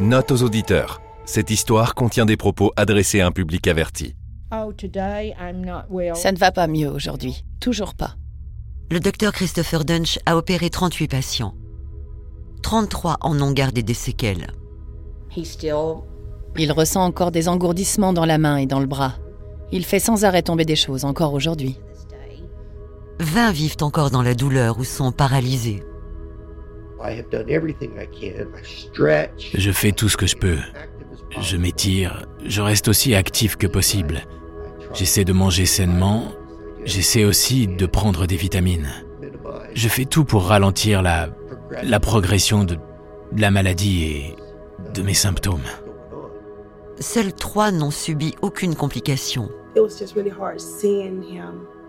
Note aux auditeurs. Cette histoire contient des propos adressés à un public averti. Oh. Ça ne va pas mieux aujourd'hui. Toujours pas. Le docteur Christopher Dunch a opéré 38 patients. 33 en ont gardé des séquelles. Il ressent encore des engourdissements dans la main et dans le bras. Il fait sans arrêt tomber des choses, encore aujourd'hui. this day. 20 vivent encore dans la douleur ou sont paralysés. Je fais tout ce que je peux. Je m'étire, je reste aussi actif que possible. J'essaie de manger sainement, j'essaie aussi de prendre des vitamines. Je fais tout pour ralentir la, la progression de, de la maladie et de mes symptômes. Seuls 3 n'ont subi aucune complication.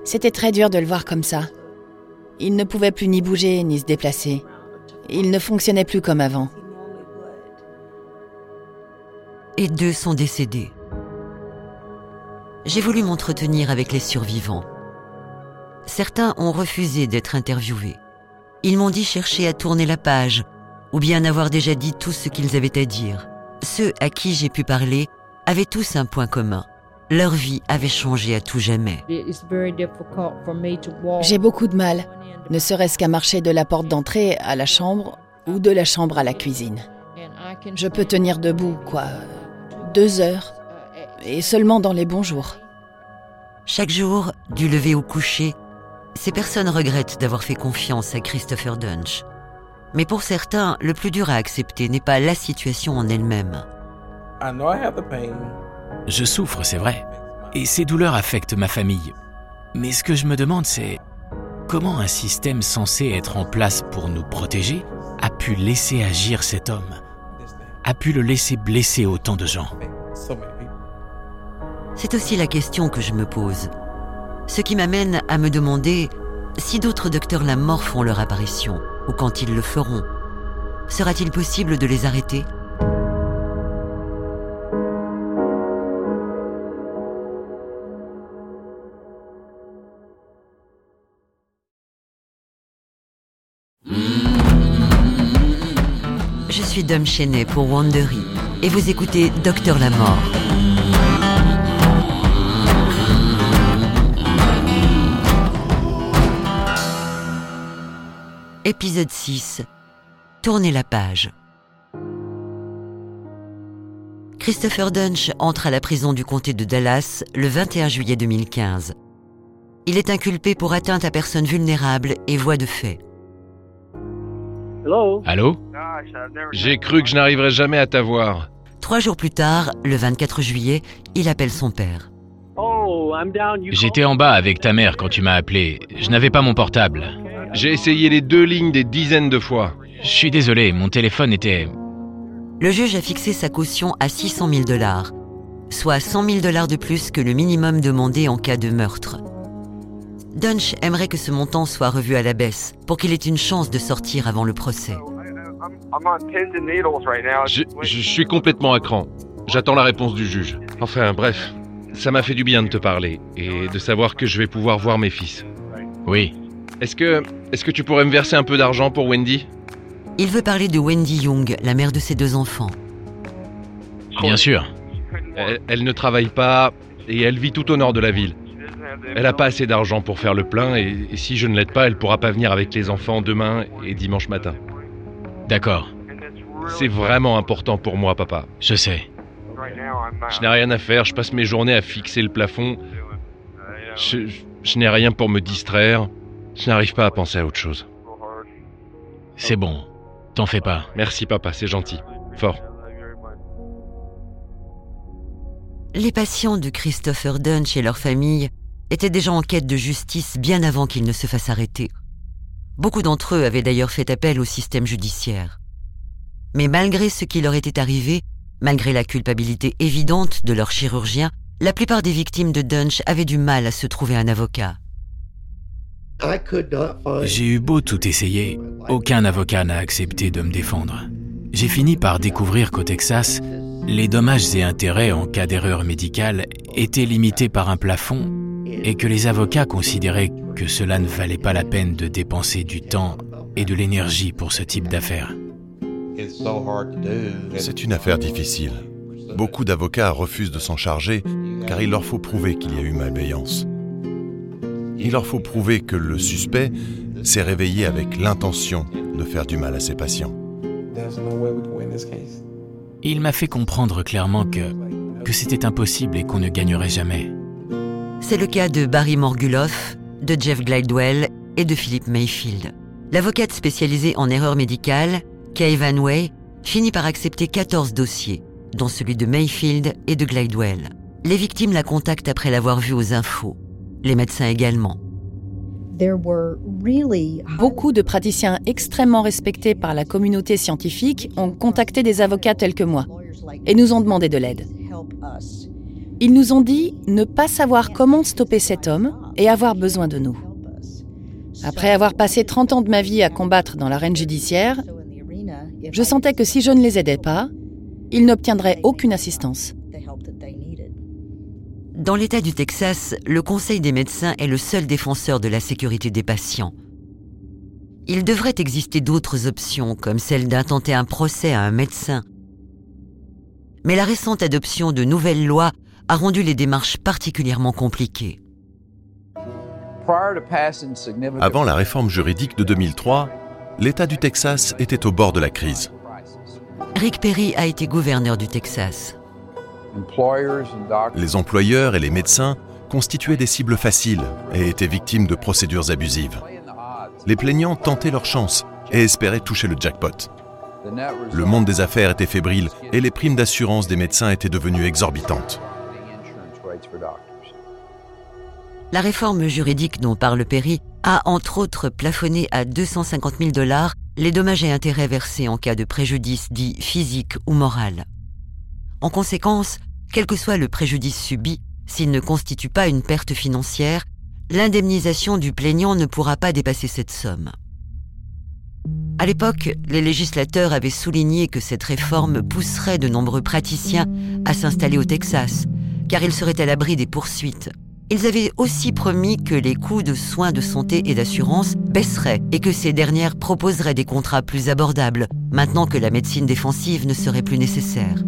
C'était très dur de le voir comme ça. Il ne pouvait plus ni bouger ni se déplacer. Il ne fonctionnait plus comme avant. Et deux sont décédés. J'ai voulu m'entretenir avec les survivants. Certains ont refusé d'être interviewés. Ils m'ont dit chercher à tourner la page, ou bien avoir déjà dit tout ce qu'ils avaient à dire. Ceux à qui j'ai pu parler avaient tous un point commun. Leur vie avait changé à tout jamais. J'ai beaucoup de mal, ne serait-ce qu'à marcher de la porte d'entrée à la chambre ou de la chambre à la cuisine. And I can Je peux tenir debout, quoi, deux heures, et seulement dans les bons jours. Chaque jour, du lever au coucher, ces personnes regrettent d'avoir fait confiance à Christopher Dunch. Mais pour certains, le plus dur à accepter n'est pas la situation en elle-même. Je souffre, c'est vrai, et ces douleurs affectent ma famille. Mais ce que je me demande, c'est comment un système censé être en place pour nous protéger a pu laisser agir cet homme, a pu le laisser blesser autant de gens? C'est aussi la question que je me pose. Ce qui m'amène à me demander si d'autres docteurs la mort font leur apparition, ou quand ils le feront. Sera-t-il possible de les arrêter? Je suis Dom Chenet pour Wandery et vous écoutez Docteur la mort. Épisode 6. Tournez la page. Christopher Dunch entre à la prison du comté de Dallas le 21 juillet 2015. Il est inculpé pour atteinte à personne vulnérable et voie de fait. Allô? J'ai cru que je n'arriverais jamais à t'avoir. Trois jours plus tard, le 24 juillet, il appelle son père. J'étais en bas avec ta mère quand tu m'as appelé. Je n'avais pas mon portable. J'ai essayé les deux lignes des dizaines de fois. Je suis désolé, mon téléphone était... Le juge a fixé sa caution à 600 000 dollars, soit 100 000 dollars de plus que le minimum demandé en cas de meurtre. Dunch aimerait que ce montant soit revu à la baisse pour qu'il ait une chance de sortir avant le procès. Je, je suis complètement à cran. J'attends la réponse du juge. Enfin, bref, ça m'a fait du bien de te parler et de savoir que je vais pouvoir voir mes fils. Oui, Est-ce que, est-ce que tu pourrais me verser un peu d'argent pour Wendy? Il veut parler de Wendy Young, la mère de ses deux enfants. bien sûr. elle, elle ne travaille pas et elle vit tout au nord de la ville. Elle n'a pas assez d'argent pour faire le plein et, et si je ne l'aide pas, elle pourra pas venir avec les enfants demain et dimanche matin. D'accord, C'est vraiment important pour moi, papa. je sais. Je n'ai rien à faire, je passe mes journées à fixer le plafond. Je, n'ai rien pour me distraire. Je n'arrive pas à penser à autre chose. C'est bon. T'en fais pas. Merci papa, c'est gentil. Fort. Les patients de Christopher Dunch et leur famille étaient déjà en quête de justice bien avant qu'ils ne se fassent arrêter. Beaucoup d'entre eux avaient d'ailleurs fait appel au système judiciaire. Mais malgré ce qui leur était arrivé, malgré la culpabilité évidente de leur chirurgien, la plupart des victimes de Dunch avaient du mal à se trouver un avocat. I could not find. J'ai eu beau tout essayer, aucun avocat n'a accepté de me défendre. J'ai fini par découvrir qu'au Texas, les dommages et intérêts en cas d'erreur médicale étaient limités par un plafond et que les avocats considéraient que cela ne valait pas la peine de dépenser du temps et de l'énergie pour ce type d'affaires. C'est une affaire difficile. Beaucoup d'avocats refusent de s'en charger car il leur faut prouver qu'il y a eu malveillance. Il leur faut prouver que le suspect s'est réveillé avec l'intention de faire du mal à ses patients. Il m'a fait comprendre clairement que, que c'était impossible et qu'on ne gagnerait jamais. C'est le cas de Barry Morguloff, de Jeff Glidewell et de Philip Mayfield. L'avocate spécialisée en erreurs médicales, Kay Van Way, finit par accepter 14 dossiers, dont celui de Mayfield et de Glidewell. Les victimes la contactent après l'avoir vue aux infos. Les médecins également. Beaucoup de praticiens extrêmement respectés par la communauté scientifique ont contacté des avocats tels que moi et nous ont demandé de l'aide. Ils nous ont dit ne pas savoir comment stopper cet homme et avoir besoin de nous. Après avoir passé 30 ans de ma vie à combattre dans l'arène judiciaire, je sentais que si je ne les aidais pas, ils n'obtiendraient aucune assistance. Dans l'État du Texas, le Conseil des médecins est le seul défenseur de la sécurité des patients. Il devrait exister d'autres options, comme celle d'intenter un procès à un médecin. Mais la récente adoption de nouvelles lois a rendu les démarches particulièrement compliquées. Avant la réforme juridique de 2003, l'État du Texas était au bord de la crise. Rick Perry a été gouverneur du Texas. Les employeurs et les médecins constituaient des cibles faciles et étaient victimes de procédures abusives. Les plaignants tentaient leur chance et espéraient toucher le jackpot. Le monde des affaires était fébrile et les primes d'assurance des médecins étaient devenues exorbitantes. La réforme juridique dont parle Perry a entre autres plafonné à 250 000 dollars les dommages et intérêts versés en cas de préjudice dit physique ou moral. En conséquence, quel que soit le préjudice subi, s'il ne constitue pas une perte financière, l'indemnisation du plaignant ne pourra pas dépasser cette somme. À l'époque, les législateurs avaient souligné que cette réforme pousserait de nombreux praticiens à s'installer au Texas, car ils seraient à l'abri des poursuites. Ils avaient aussi promis que les coûts de soins de santé et d'assurance baisseraient et que ces dernières proposeraient des contrats plus abordables, maintenant que la médecine défensive ne serait plus nécessaire.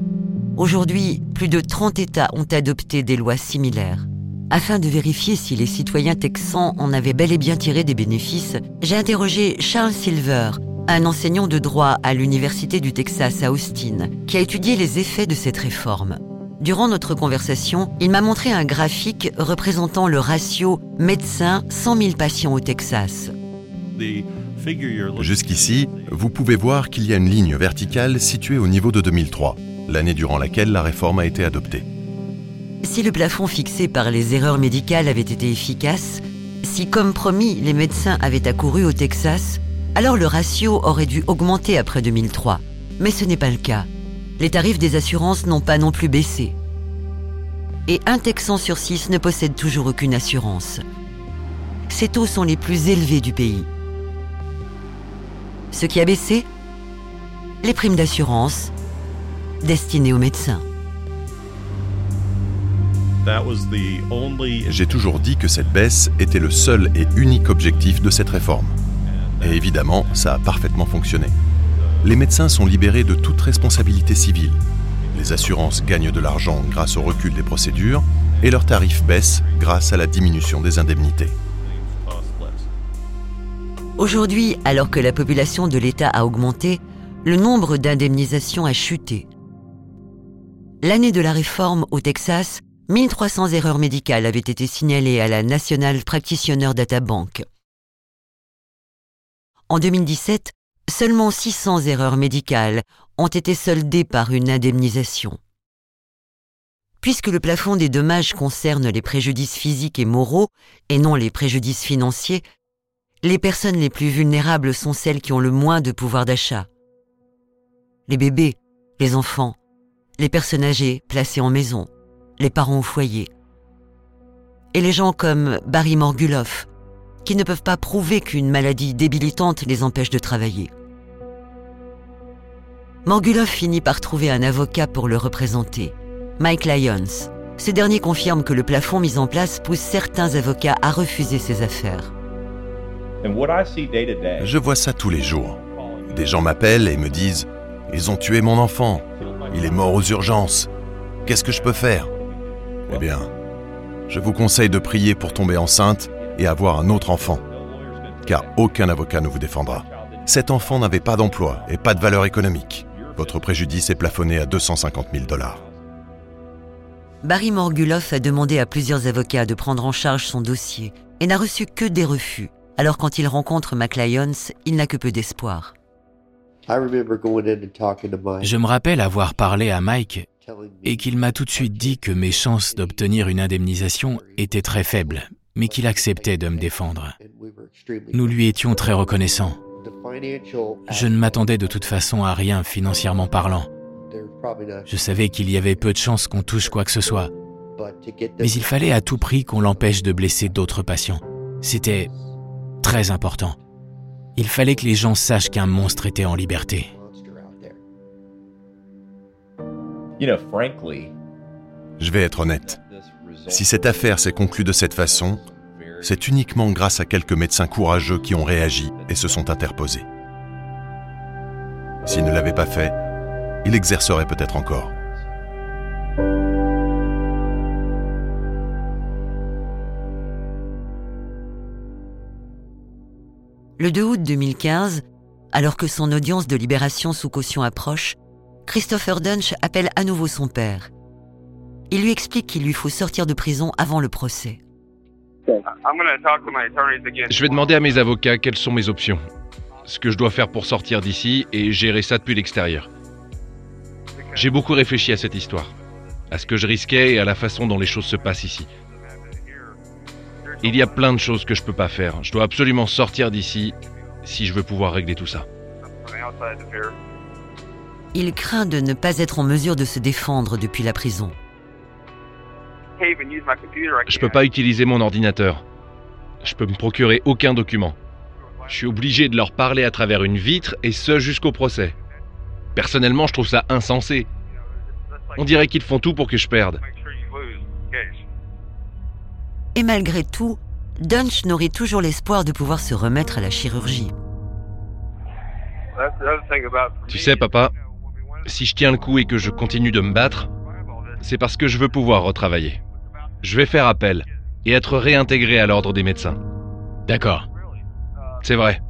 Aujourd'hui, plus de 30 États ont adopté des lois similaires. Afin de vérifier si les citoyens texans en avaient bel et bien tiré des bénéfices, j'ai interrogé Charles Silver, un enseignant de droit à l'Université du Texas à Austin, qui a étudié les effets de cette réforme. Durant notre conversation, il m'a montré un graphique représentant le ratio médecin 100 000 patients au Texas. Jusqu'ici, vous pouvez voir qu'il y a une ligne verticale située au niveau de 2003, l'année durant laquelle la réforme a été adoptée. Si le plafond fixé par les erreurs médicales avait été efficace, si comme promis les médecins avaient accouru au Texas, alors le ratio aurait dû augmenter après 2003. Mais ce n'est pas le cas. Les tarifs des assurances n'ont pas non plus baissé. Et un Texan sur six ne possède toujours aucune assurance. Ces taux sont les plus élevés du pays. Ce qui a baissé Les primes d'assurance destinées aux médecins. J'ai toujours dit que cette baisse était le seul et unique objectif de cette réforme. Et évidemment, ça a parfaitement fonctionné. Les médecins sont libérés de toute responsabilité civile. Les assurances gagnent de l'argent grâce au recul des procédures et leurs tarifs baissent grâce à la diminution des indemnités. Aujourd'hui, alors que la population de l'État a augmenté, le nombre d'indemnisations a chuté. L'année de la réforme au Texas, 1300 erreurs médicales avaient été signalées à la National Practitioner Data Bank. En 2017, seulement 600 erreurs médicales ont été soldées par une indemnisation. Puisque le plafond des dommages concerne les préjudices physiques et moraux et non les préjudices financiers, les personnes les plus vulnérables sont celles qui ont le moins de pouvoir d'achat. Les bébés, les enfants, les personnes âgées placées en maison, les parents au foyer. Et les gens comme Barry Morguloff, qui ne peuvent pas prouver qu'une maladie débilitante les empêche de travailler. Morguloff finit par trouver un avocat pour le représenter, Mike Lyons. Ce dernier confirme que le plafond mis en place pousse certains avocats à refuser ses affaires. Je vois ça tous les jours. Des gens m'appellent et me disent ⁇ Ils ont tué mon enfant. Il est mort aux urgences. Qu'est-ce que je peux faire? Eh bien, je vous conseille de prier pour tomber enceinte et avoir un autre enfant. Car aucun avocat ne vous défendra. Cet enfant n'avait pas d'emploi et pas de valeur économique. Votre préjudice est plafonné à 250 000 dollars. Barry Morguloff a demandé à plusieurs avocats de prendre en charge son dossier et n'a reçu que des refus. Alors quand il rencontre McLyons, il n'a que peu d'espoir. Je me rappelle avoir parlé à Mike et qu'il m'a tout de suite dit que mes chances d'obtenir une indemnisation étaient très faibles, mais qu'il acceptait de me défendre. Nous lui étions très reconnaissants. Je ne m'attendais de toute façon à rien financièrement parlant. Je savais qu'il y avait peu de chances qu'on touche quoi que ce soit. Mais il fallait à tout prix qu'on l'empêche de blesser d'autres patients. C'était très important. Il fallait que les gens sachent qu'un monstre était en liberté. Je vais être honnête. Si cette affaire s'est conclue de cette façon, c'est uniquement grâce à quelques médecins courageux qui ont réagi et se sont interposés. S'ils ne l'avaient pas fait, il exercerait peut-être encore. Le 2 août 2015, alors que son audience de libération sous caution approche, Christopher Dunch appelle à nouveau son père. Il lui explique qu'il lui faut sortir de prison avant le procès. Je vais demander à mes avocats quelles sont mes options, ce que je dois faire pour sortir d'ici et gérer ça depuis l'extérieur. J'ai beaucoup réfléchi à cette histoire, à ce que je risquais et à la façon dont les choses se passent ici. Il y a plein de choses que je peux pas faire. Je dois absolument sortir d'ici si je veux pouvoir régler tout ça. Il craint de ne pas être en mesure de se défendre depuis la prison. Je peux pas utiliser mon ordinateur. Je peux me procurer aucun document. Je suis obligé de leur parler à travers une vitre et ce jusqu'au procès. Personnellement, je trouve ça insensé. On dirait qu'ils font tout pour que je perde. Et malgré tout, Dunch nourrit toujours l'espoir de pouvoir se remettre à la chirurgie. Tu sais, papa, si je tiens le coup et que je continue de me battre, c'est parce que je veux pouvoir retravailler. Je vais faire appel et être réintégré à l'ordre des médecins. D'accord. C'est vrai.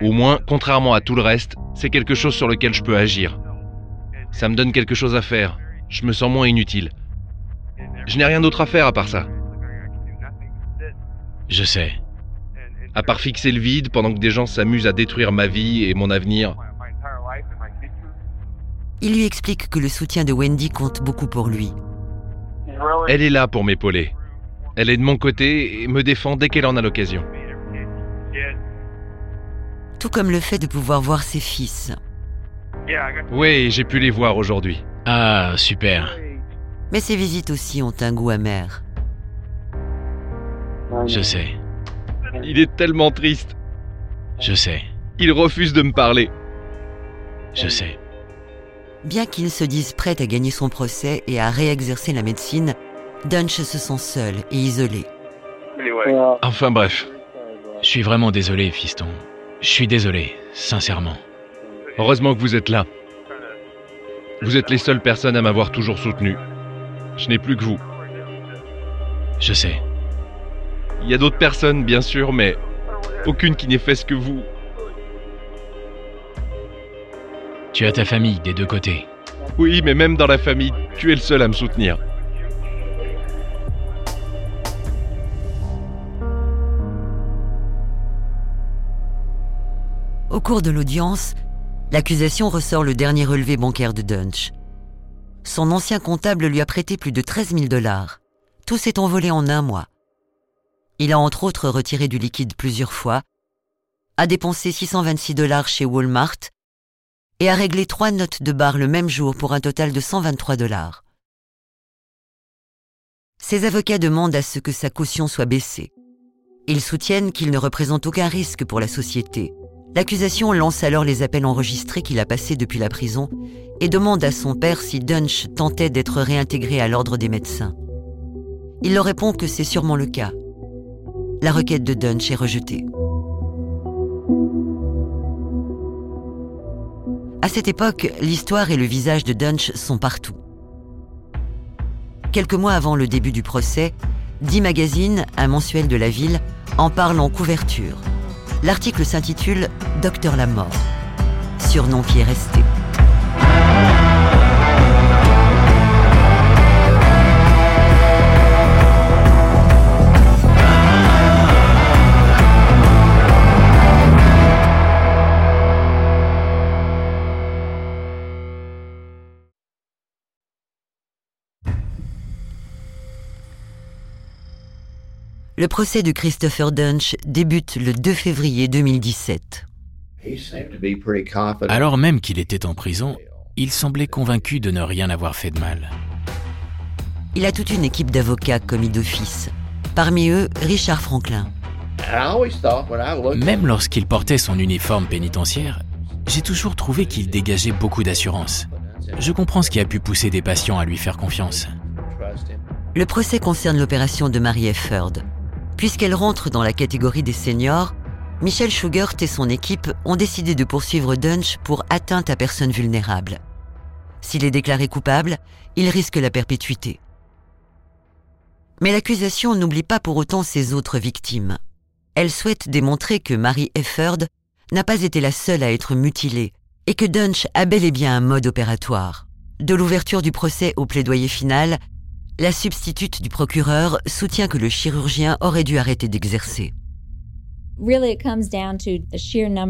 Au moins, contrairement à tout le reste, c'est quelque chose sur lequel je peux agir. Ça me donne quelque chose à faire. Je me sens moins inutile. Je n'ai rien d'autre à faire à part ça. Je sais. À part fixer le vide pendant que des gens s'amusent à détruire ma vie et mon avenir. Il lui explique que le soutien de Wendy compte beaucoup pour lui. Elle est là pour m'épauler. Elle est de mon côté et me défend dès qu'elle en a l'occasion. Tout comme le fait de pouvoir voir ses fils. Oui, j'ai pu les voir aujourd'hui. Ah, super. Mais ces visites aussi ont un goût amer. Je sais. Il est tellement triste. Je sais. Il refuse de me parler. Je sais. Bien qu'il se dise prêt à gagner son procès et à réexercer la médecine, Dunch se sent seul et isolé. Enfin bref. Je suis vraiment désolé, fiston. Je suis désolé, sincèrement. Heureusement que vous êtes là. Vous êtes les seules personnes à m'avoir toujours soutenu. Je n'ai plus que vous. Je sais. Il y a d'autres personnes, bien sûr, mais aucune qui n'ait fait ce que vous. Tu as ta famille des deux côtés. Oui, mais même dans la famille, tu es le seul à me soutenir. Au cours de l'audience, l'accusation ressort le dernier relevé bancaire de Dunch. Son ancien comptable lui a prêté plus de 13 000 dollars. Tout s'est envolé en un mois. Il a entre autres retiré du liquide plusieurs fois, a dépensé 626 dollars chez Walmart et a réglé trois notes de bar le même jour pour un total de 123 dollars. Ses avocats demandent à ce que sa caution soit baissée. Ils soutiennent qu'il ne représente aucun risque pour la société. L'accusation lance alors les appels enregistrés qu'il a passés depuis la prison et demande à son père si Dunch tentait d'être réintégré à l'ordre des médecins. Il leur répond que c'est sûrement le cas. La requête de Dunch est rejetée. À cette époque, l'histoire et le visage de Dunch sont partout. Quelques mois avant le début du procès, D Magazine, un mensuel de la ville, en parle en couverture. L'article s'intitule Docteur la mort, surnom qui est resté. Le procès de Christopher Dunch débute le 2 février 2017. Alors même qu'il était en prison, il semblait convaincu de ne rien avoir fait de mal. Il a toute une équipe d'avocats commis d'office. Parmi eux, Richard Franklin. Même lorsqu'il portait son uniforme pénitentiaire, j'ai toujours trouvé qu'il dégageait beaucoup d'assurance. Je comprends ce qui a pu pousser des patients à lui faire confiance. Le procès concerne l'opération de Marie Efford, Puisqu'elle rentre dans la catégorie des seniors, Michel Schugert et son équipe ont décidé de poursuivre Dunch pour atteinte à personnes vulnérables. S'il est déclaré coupable, il risque la perpétuité. Mais l'accusation n'oublie pas pour autant ses autres victimes. Elle souhaite démontrer que Marie Efford n'a pas été la seule à être mutilée et que Dunch a bel et bien un mode opératoire. De l'ouverture du procès au plaidoyer final, la substitute du procureur soutient que le chirurgien aurait dû arrêter d'exercer.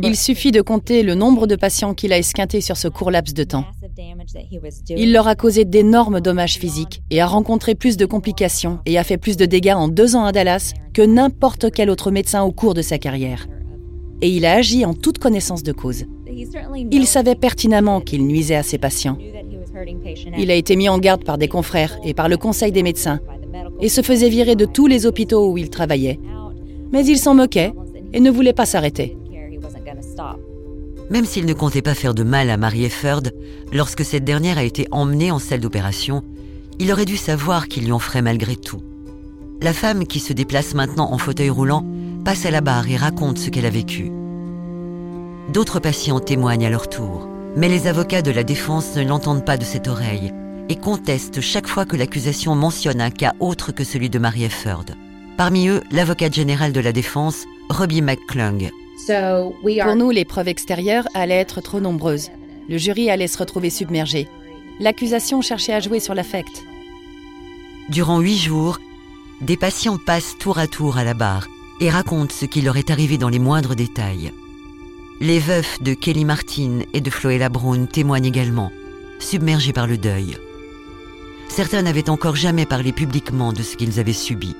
Il suffit de compter le nombre de patients qu'il a esquintés sur ce court laps de temps. Il leur a causé d'énormes dommages physiques et a rencontré plus de complications et a fait plus de dégâts en deux ans à Dallas que n'importe quel autre médecin au cours de sa carrière. Et il a agi en toute connaissance de cause. Il savait pertinemment qu'il nuisait à ses patients il a été mis en garde par des confrères et par le conseil des médecins et se faisait virer de tous les hôpitaux où il travaillait. Mais il s'en moquait et ne voulait pas s'arrêter. Même s'il ne comptait pas faire de mal à Marie Efford, lorsque cette dernière a été emmenée en salle d'opération, il aurait dû savoir qu'il lui en ferait malgré tout. La femme qui se déplace maintenant en fauteuil roulant passe à la barre et raconte ce qu'elle a vécu. D'autres patients témoignent à leur tour. Mais les avocats de la défense ne l'entendent pas de cette oreille et contestent chaque fois que l'accusation mentionne un cas autre que celui de Marie Efford. Parmi eux, l'avocate générale de la défense, Robbie McClung. Pour nous, les preuves extérieures allaient être trop nombreuses. Le jury allait se retrouver submergé. L'accusation cherchait à jouer sur l'affect. Durant huit jours, des patients passent tour à tour à la barre et racontent ce qui leur est arrivé dans les moindres détails. Les veufs de Kelly Martin et de Floella Brown témoignent également, submergés par le deuil. Certains n'avaient encore jamais parlé publiquement de ce qu'ils avaient subi.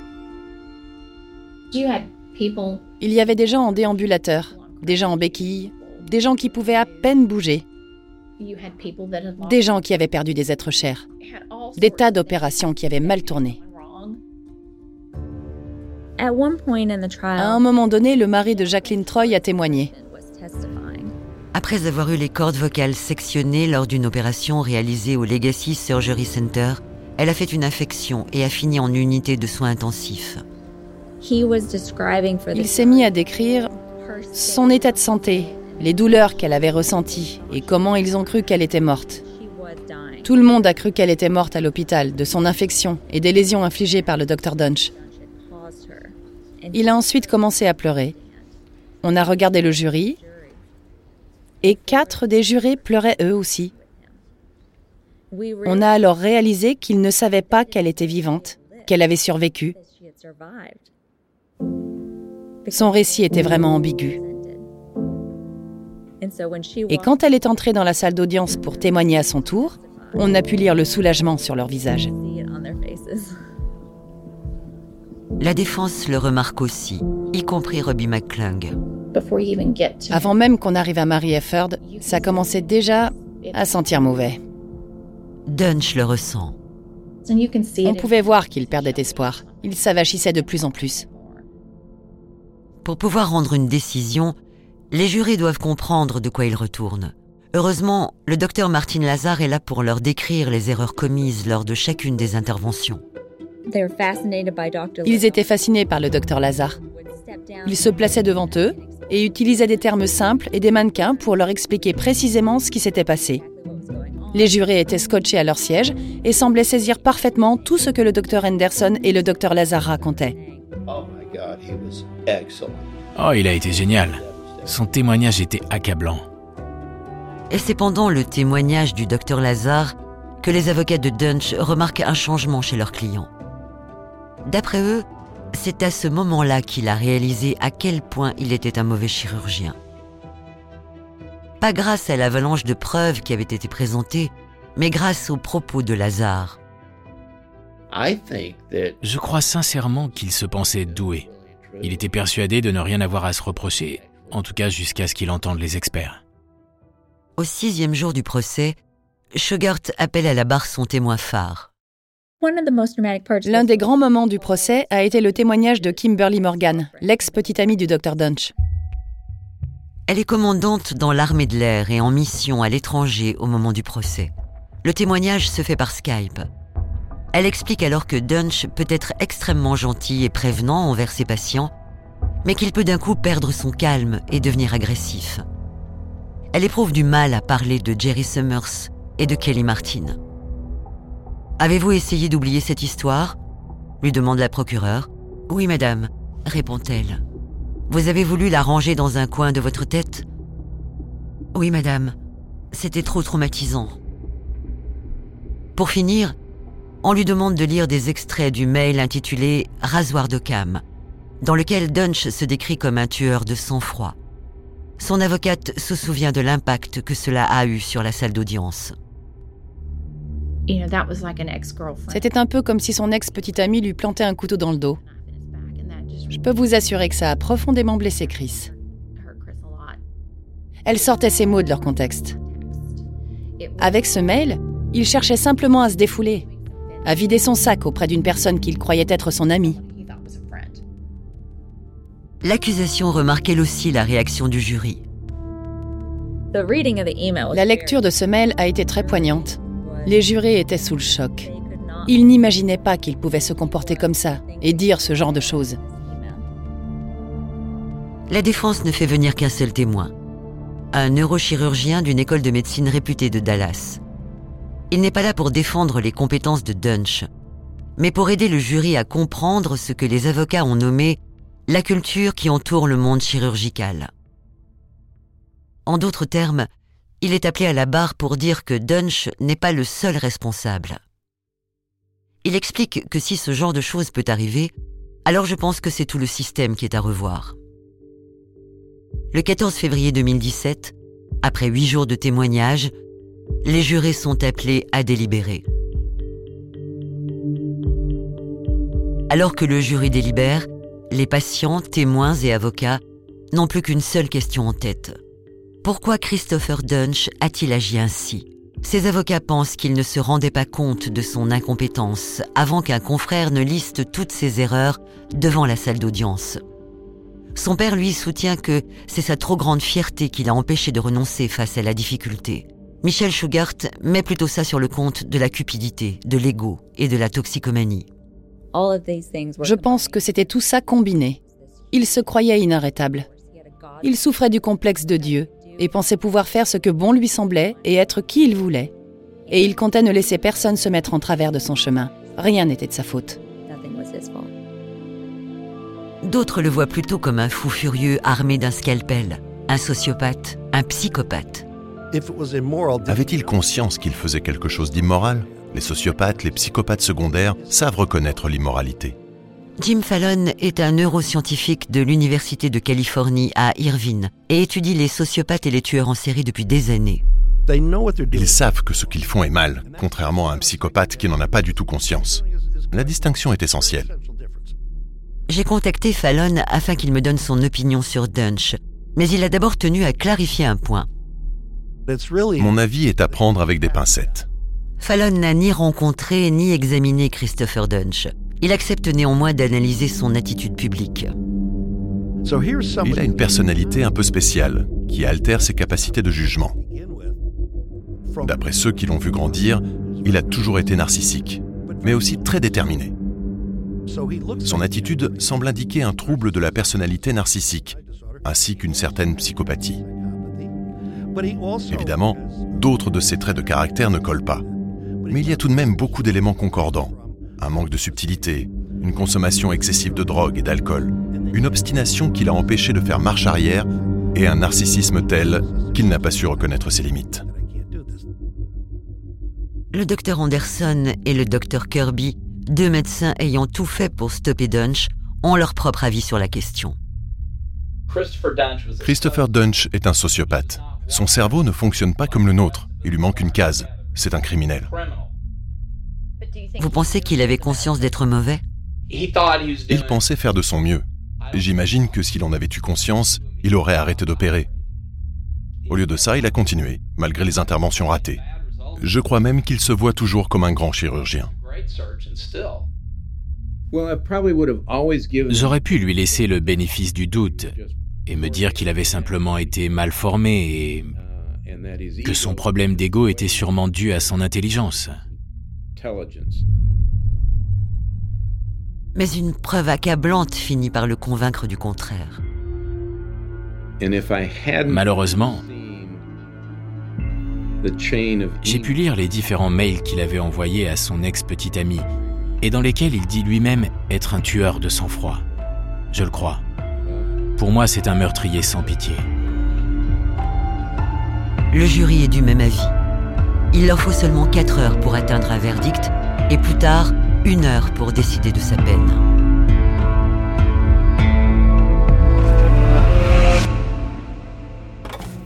Il y avait des gens en déambulateur, des gens en béquilles, des gens qui pouvaient à peine bouger, des gens qui avaient perdu des êtres chers, des tas d'opérations qui avaient mal tourné. À un moment donné, le mari de Jacqueline Troy a témoigné. Après avoir eu les cordes vocales sectionnées lors d'une opération réalisée au Legacy Surgery Center, elle a fait une infection et a fini en unité de soins intensifs. Il s'est mis à décrire son état de santé, les douleurs qu'elle avait ressenties et comment ils ont cru qu'elle était morte. Tout le monde a cru qu'elle était morte à l'hôpital de son infection et des lésions infligées par le docteur Dunch. Il a ensuite commencé à pleurer. On a regardé le jury et quatre des jurés pleuraient eux aussi. On a alors réalisé qu'ils ne savaient pas qu'elle était vivante, qu'elle avait survécu. Son récit était vraiment ambigu. Et quand elle est entrée dans la salle d'audience pour témoigner à son tour, on a pu lire le soulagement sur leur visage. La défense le remarque aussi, y compris Robbie McClung. Avant même qu'on arrive à Marie Efford, ça commençait déjà à sentir mauvais. Dunch le ressent. On pouvait voir qu'il perdait espoir. Il s'avachissait de plus en plus. Pour pouvoir rendre une décision, les jurés doivent comprendre de quoi ils retournent. Heureusement, le docteur Martin Lazare est là pour leur décrire les erreurs commises lors de chacune des interventions. Ils étaient fascinés par le docteur Lazare. Il se plaçait devant eux et utilisait des termes simples et des mannequins pour leur expliquer précisément ce qui s'était passé. Les jurés étaient scotchés à leur siège et semblaient saisir parfaitement tout ce que le docteur Henderson et le docteur Lazar racontaient. Oh, il a été génial. Son témoignage était accablant. Et c'est pendant le témoignage du docteur Lazare que les avocats de Dunch remarquent un changement chez leur client. D'après eux, c'est à ce moment-là qu'il a réalisé à quel point il était un mauvais chirurgien. Pas grâce à l'avalanche de preuves qui avaient été présentées, mais grâce aux propos de Lazare. Je crois sincèrement qu'il se pensait doué. Il était persuadé de ne rien avoir à se reprocher, en tout cas jusqu'à ce qu'il entende les experts. Au sixième jour du procès, Sugart appelle à la barre son témoin phare. L'un des grands moments du procès a été le témoignage de Kimberly Morgan, l'ex-petite amie du Dr Dunch. Elle est commandante dans l'armée de l'air et en mission à l'étranger au moment du procès. Le témoignage se fait par Skype. Elle explique alors que Dunch peut être extrêmement gentil et prévenant envers ses patients, mais qu'il peut d'un coup perdre son calme et devenir agressif. Elle éprouve du mal à parler de Jerry Summers et de Kelly Martin. Avez-vous essayé d'oublier cette histoire? lui demande la procureure. Oui, madame, répond-elle. Vous avez voulu la ranger dans un coin de votre tête? Oui, madame. C'était trop traumatisant. Pour finir, on lui demande de lire des extraits du mail intitulé Rasoir de Cam, dans lequel Dunch se décrit comme un tueur de sang-froid. Son avocate se souvient de l'impact que cela a eu sur la salle d'audience. C'était un peu comme si son ex-petite amie lui plantait un couteau dans le dos. Je peux vous assurer que ça a profondément blessé Chris. Elle sortait ces mots de leur contexte. Avec ce mail, il cherchait simplement à se défouler, à vider son sac auprès d'une personne qu'il croyait être son amie. L'accusation remarque elle aussi la réaction du jury. La lecture de ce mail a été très poignante. Les jurés étaient sous le choc. Ils n'imaginaient pas qu'il pouvait se comporter comme ça et dire ce genre de choses. La défense ne fait venir qu'un seul témoin, un neurochirurgien d'une école de médecine réputée de Dallas. Il n'est pas là pour défendre les compétences de Dunch, mais pour aider le jury à comprendre ce que les avocats ont nommé la culture qui entoure le monde chirurgical. En d'autres termes, il est appelé à la barre pour dire que Dunch n'est pas le seul responsable. Il explique que si ce genre de choses peut arriver, alors je pense que c'est tout le système qui est à revoir. Le 14 février 2017, après huit jours de témoignages, les jurés sont appelés à délibérer. Alors que le jury délibère, les patients, témoins et avocats n'ont plus qu'une seule question en tête. Pourquoi Christopher Dunch a-t-il agi ainsi? Ses avocats pensent qu'il ne se rendait pas compte de son incompétence avant qu'un confrère ne liste toutes ses erreurs devant la salle d'audience. Son père lui soutient que c'est sa trop grande fierté qui l'a empêché de renoncer face à la difficulté. Michel Schugart met plutôt ça sur le compte de la cupidité, de l'ego et de la toxicomanie. Je pense que c'était tout ça combiné. Il se croyait inarrêtable. Il souffrait du complexe de Dieu et pensait pouvoir faire ce que bon lui semblait et être qui il voulait. Et il comptait ne laisser personne se mettre en travers de son chemin. Rien n'était de sa faute. D'autres le voient plutôt comme un fou furieux armé d'un scalpel, un sociopathe, un psychopathe. Avait-il conscience qu'il faisait quelque chose d'immoral? Les sociopathes, les psychopathes secondaires savent reconnaître l'immoralité. Jim Fallon est un neuroscientifique de l'Université de Californie à Irvine et étudie les sociopathes et les tueurs en série depuis des années. Ils savent que ce qu'ils font est mal, contrairement à un psychopathe qui n'en a pas du tout conscience. La distinction est essentielle. J'ai contacté Fallon afin qu'il me donne son opinion sur Dunch, mais il a d'abord tenu à clarifier un point. Mon avis est à prendre avec des pincettes. Fallon n'a ni rencontré ni examiné Christopher Dunch. Il accepte néanmoins d'analyser son attitude publique. Il a une personnalité un peu spéciale, qui altère ses capacités de jugement. D'après ceux qui l'ont vu grandir, il a toujours été narcissique, mais aussi très déterminé. Son attitude semble indiquer un trouble de la personnalité narcissique, ainsi qu'une certaine psychopathie. Évidemment, d'autres de ces traits de caractère ne collent pas. Mais il y a tout de même beaucoup d'éléments concordants. Un manque de subtilité, une consommation excessive de drogue et d'alcool, une obstination qui l'a empêché de faire marche arrière et un narcissisme tel qu'il n'a pas su reconnaître ses limites. Le docteur Anderson et le docteur Kirby, deux médecins ayant tout fait pour stopper Dunch, ont leur propre avis sur la question. Christopher Dunch est un sociopathe. Son cerveau ne fonctionne pas comme le nôtre. Il lui manque une case. C'est un criminel. Vous pensez qu'il avait conscience d'être mauvais? Il pensait faire de son mieux. J'imagine que s'il en avait eu conscience, il aurait arrêté d'opérer. Au lieu de ça, il a continué, malgré les interventions ratées. Je crois même qu'il se voit toujours comme un grand chirurgien. J'aurais pu lui laisser le bénéfice du doute et me dire qu'il avait simplement été mal formé et que son problème d'ego était sûrement dû à son intelligence. Mais une preuve accablante finit par le convaincre du contraire. Malheureusement, j'ai pu lire les différents mails qu'il avait envoyés à son ex-petite amie et dans lesquels il dit lui-même être un tueur de sang-froid. Je le crois. Pour moi, c'est un meurtrier sans pitié. Le jury est du même avis. Il leur faut seulement 4 heures pour atteindre un verdict et plus tard, une heure pour décider de sa peine.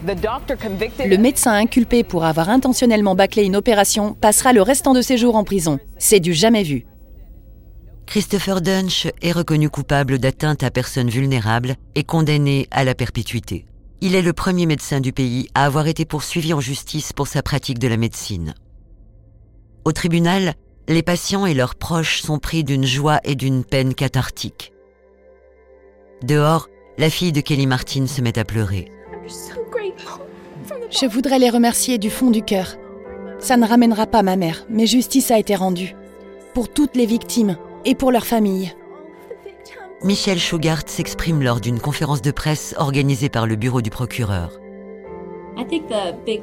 Le médecin inculpé pour avoir intentionnellement bâclé une opération passera le restant de ses jours en prison. C'est du jamais vu. Christopher Dunch est reconnu coupable d'atteinte à personnes vulnérables et condamné à la perpétuité. Il est le premier médecin du pays à avoir été poursuivi en justice pour sa pratique de la médecine. Au tribunal, les patients et leurs proches sont pris d'une joie et d'une peine cathartique. Dehors, la fille de Kelly Martin se met à pleurer. Je voudrais les remercier du fond du cœur. Ça ne ramènera pas ma mère, mais justice a été rendue. Pour toutes les victimes et pour leurs familles. Michel Schugart s'exprime lors d'une conférence de presse organisée par le bureau du procureur.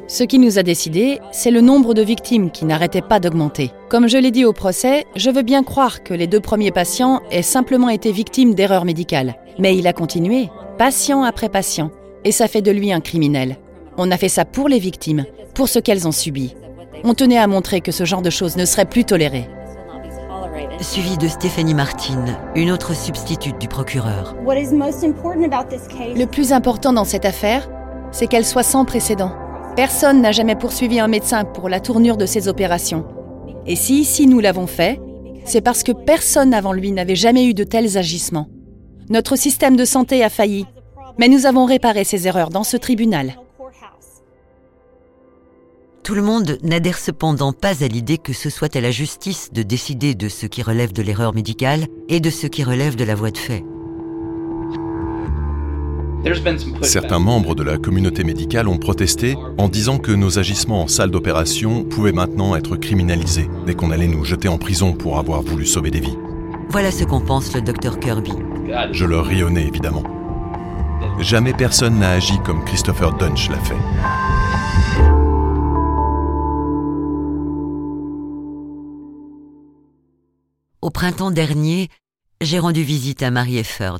Ce qui nous a décidé, c'est le nombre de victimes qui n'arrêtait pas d'augmenter. Comme je l'ai dit au procès, je veux bien croire que les deux premiers patients aient simplement été victimes d'erreurs médicales. Mais il a continué, patient après patient, et ça fait de lui un criminel. On a fait ça pour les victimes, pour ce qu'elles ont subi. On tenait à montrer que ce genre de choses ne serait plus toléré. Suivi de Stéphanie Martin, une autre substitute du procureur. Le plus important dans cette affaire, c'est qu'elle soit sans précédent. Personne n'a jamais poursuivi un médecin pour la tournure de ses opérations. Et si ici nous l'avons fait, c'est parce que personne avant lui n'avait jamais eu de tels agissements. Notre système de santé a failli, mais nous avons réparé ces erreurs dans ce tribunal. Tout le monde n'adhère cependant pas à l'idée que ce soit à la justice de décider de ce qui relève de l'erreur médicale et de ce qui relève de la voie de fait. Certains membres de la communauté médicale ont protesté en disant que nos agissements en salle d'opération pouvaient maintenant être criminalisés et qu'on allait nous jeter en prison pour avoir voulu sauver des vies. Voilà ce qu'en pense le docteur Kirby. Je leur ris au nez, évidemment. Jamais personne n'a agi comme Christopher Dunch l'a fait. Au printemps dernier, j'ai rendu visite à Marie Efford.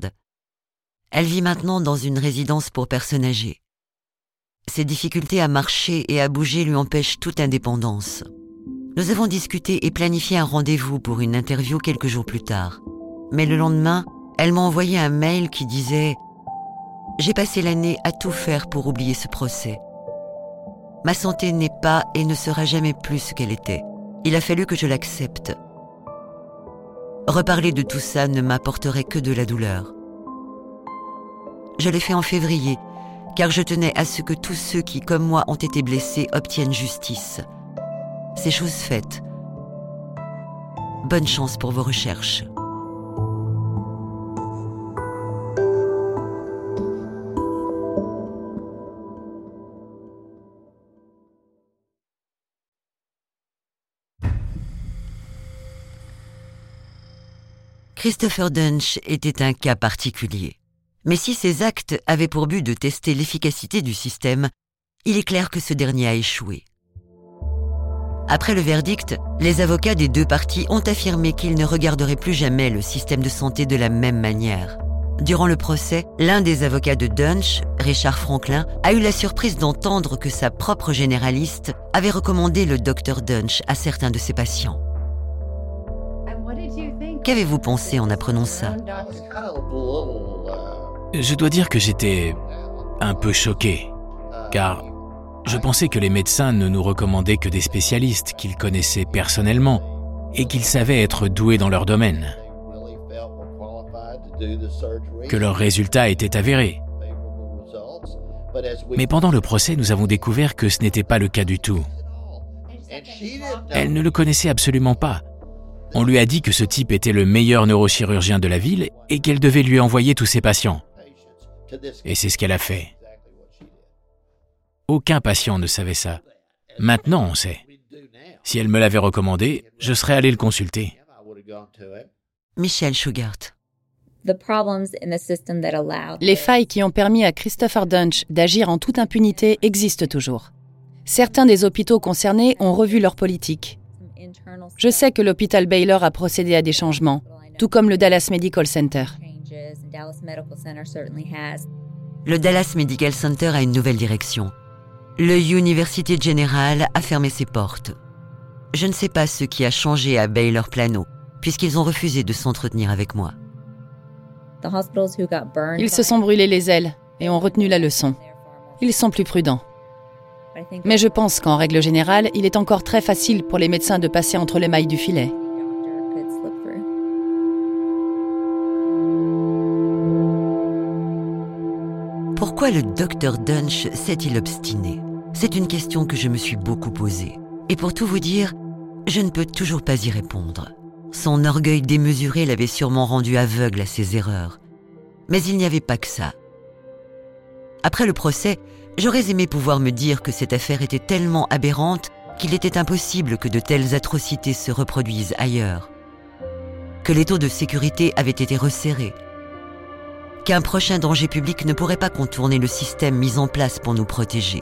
Elle vit maintenant dans une résidence pour personnes âgées. Ses difficultés à marcher et à bouger lui empêchent toute indépendance. Nous avons discuté et planifié un rendez-vous pour une interview quelques jours plus tard. Mais le lendemain, elle m'a envoyé un mail qui disait ⁇ J'ai passé l'année à tout faire pour oublier ce procès. Ma santé n'est pas et ne sera jamais plus ce qu'elle était. Il a fallu que je l'accepte. Reparler de tout ça ne m'apporterait que de la douleur. Je l'ai fait en février, car je tenais à ce que tous ceux qui, comme moi, ont été blessés obtiennent justice. C'est chose faite. Bonne chance pour vos recherches. Christopher Dunch était un cas particulier. Mais si ces actes avaient pour but de tester l'efficacité du système, il est clair que ce dernier a échoué. Après le verdict, les avocats des deux parties ont affirmé qu'ils ne regarderaient plus jamais le système de santé de la même manière. Durant le procès, l'un des avocats de Dunch, Richard Franklin, a eu la surprise d'entendre que sa propre généraliste avait recommandé le docteur Dunch à certains de ses patients. Qu'avez-vous pensé en apprenant ça Je dois dire que j'étais un peu choqué, car je pensais que les médecins ne nous recommandaient que des spécialistes qu'ils connaissaient personnellement et qu'ils savaient être doués dans leur domaine, que leurs résultats étaient avérés. Mais pendant le procès, nous avons découvert que ce n'était pas le cas du tout. Elle ne le connaissait absolument pas. On lui a dit que ce type était le meilleur neurochirurgien de la ville et qu'elle devait lui envoyer tous ses patients. Et c'est ce qu'elle a fait. Aucun patient ne savait ça. Maintenant, on sait. Si elle me l'avait recommandé, je serais allé le consulter. Michel Schugart. Les failles qui ont permis à Christopher Dunch d'agir en toute impunité existent toujours. Certains des hôpitaux concernés ont revu leur politique. Je sais que l'hôpital Baylor a procédé à des changements, tout comme le Dallas Medical Center. Le Dallas Medical Center a une nouvelle direction. Le University General a fermé ses portes. Je ne sais pas ce qui a changé à Baylor Plano, puisqu'ils ont refusé de s'entretenir avec moi. Ils se sont brûlés les ailes et ont retenu la leçon. Ils sont plus prudents. Mais je pense qu'en règle générale, il est encore très facile pour les médecins de passer entre les mailles du filet. Pourquoi le docteur Dunch s'est-il obstiné? C'est une question que je me suis beaucoup posée. Et pour tout vous dire, je ne peux toujours pas y répondre. Son orgueil démesuré l'avait sûrement rendu aveugle à ses erreurs. Mais il n'y avait pas que ça. Après le procès, j'aurais aimé pouvoir me dire que cette affaire était tellement aberrante qu'il était impossible que de telles atrocités se reproduisent ailleurs. Que les taux de sécurité avaient été resserrés, qu'un prochain danger public ne pourrait pas contourner le système mis en place pour nous protéger.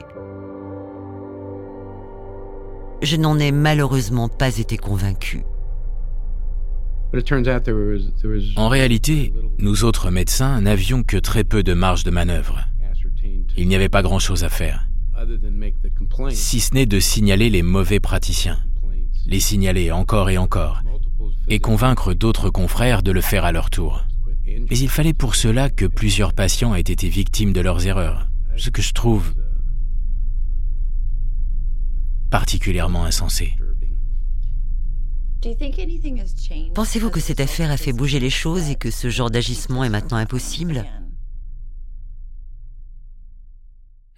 Je n'en ai malheureusement pas été convaincu. En réalité, nous autres médecins n'avions que très peu de marge de manœuvre. Il n'y avait pas grand-chose à faire, si ce n'est de signaler les mauvais praticiens, les signaler encore et encore, et convaincre d'autres confrères de le faire à leur tour. Mais il fallait pour cela que plusieurs patients aient été victimes de leurs erreurs, ce que je trouve particulièrement insensé. Pensez-vous que cette affaire a fait bouger les choses et que ce genre d'agissement est maintenant impossible?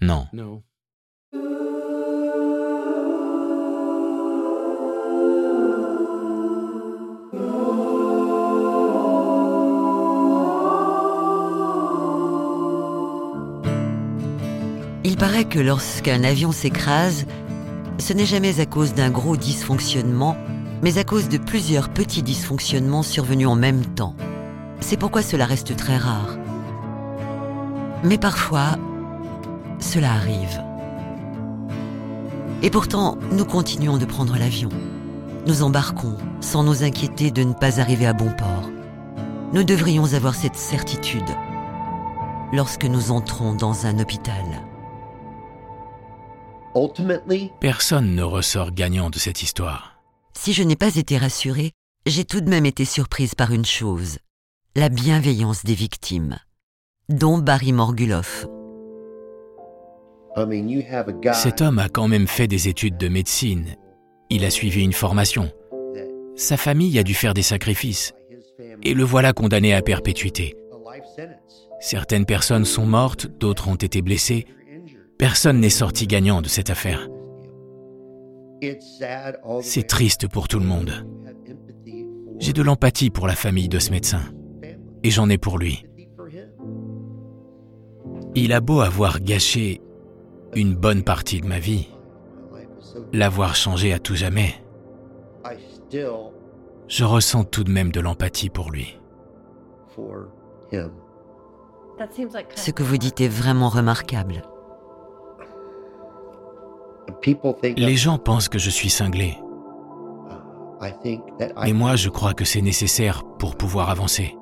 Non. Il paraît que lorsqu'un avion s'écrase, ce n'est jamais à cause d'un gros dysfonctionnement, mais à cause de plusieurs petits dysfonctionnements survenus en même temps. C'est pourquoi cela reste très rare. Mais parfois, cela arrive. Et pourtant, nous continuons de prendre l'avion. Nous embarquons sans nous inquiéter de ne pas arriver à bon port. Nous devrions avoir cette certitude lorsque nous entrons dans un hôpital. Personne ne ressort gagnant de cette histoire. Si je n'ai pas été rassurée, j'ai tout de même été surprise par une chose, la bienveillance des victimes, dont Barry Morguloff. Cet homme a quand même fait des études de médecine. Il a suivi une formation. Sa famille a dû faire des sacrifices. Et le voilà condamné à perpétuité. Certaines personnes sont mortes, d'autres ont été blessées. Personne n'est sorti gagnant de cette affaire. C'est triste pour tout le monde. J'ai de l'empathie pour la famille de ce médecin. Et j'en ai pour lui. Il a beau avoir gâché une bonne partie de ma vie, l'avoir changé à tout jamais, je ressens tout de même de l'empathie pour lui. Ce que vous dites est vraiment remarquable. Les gens pensent que je suis cinglé. Mais moi, je crois que c'est nécessaire pour pouvoir avancer.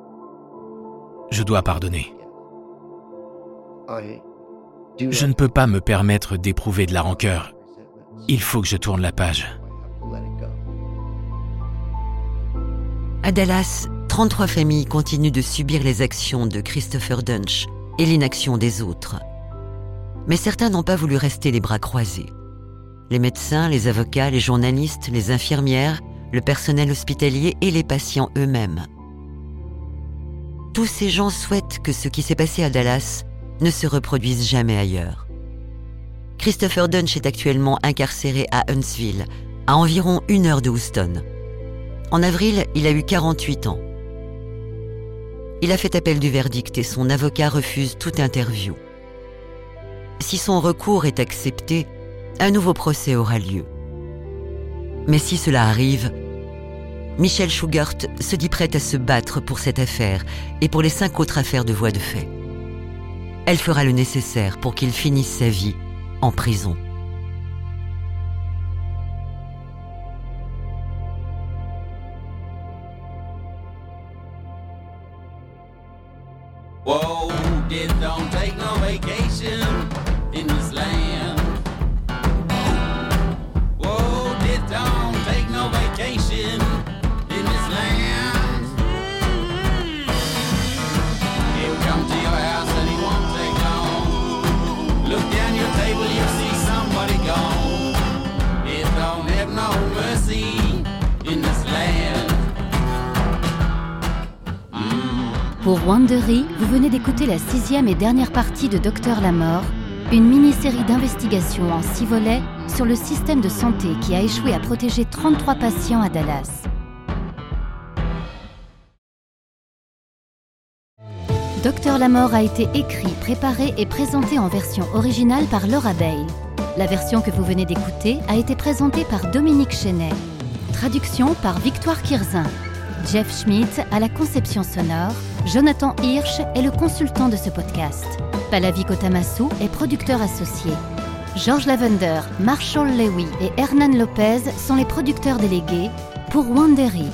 Je dois pardonner. Je ne peux pas me permettre d'éprouver de la rancœur. Il faut que je tourne la page. À Dallas, 33 familles continuent de subir les actions de Christopher Dunch et l'inaction des autres. Mais certains n'ont pas voulu rester les bras croisés. Les médecins, les avocats, les journalistes, les infirmières, le personnel hospitalier et les patients eux-mêmes. Tous ces gens souhaitent que ce qui s'est passé à Dallas ne se reproduise jamais ailleurs. Christopher Dunch est actuellement incarcéré à Huntsville, à environ une heure de Houston. En avril, il a eu 48 ans. Il a fait appel du verdict et son avocat refuse toute interview. Si son recours est accepté, un nouveau procès aura lieu. Mais si cela arrive, Michelle Schugart se dit prête à se battre pour cette affaire et pour les cinq autres affaires de voie de fait. Elle fera le nécessaire pour qu'il finisse sa vie en prison. Pour Wandery, vous venez d'écouter la sixième et dernière partie de Docteur la Mort, une mini-série d'investigation en six volets sur le système de santé qui a échoué à protéger 33 patients à Dallas. Docteur la Mort a été écrit, préparé et présenté en version originale par Laura Bale. La version que vous venez d'écouter a été présentée par Dominique Chenet. Traduction par Victoire Kirzin. Jeff Schmidt à la conception sonore. Jonathan Hirsch est le consultant de ce podcast. Palavi Kotamasu est producteur associé. George Lavender, Marshall Lewy et Hernan Lopez sont les producteurs délégués pour Wandery.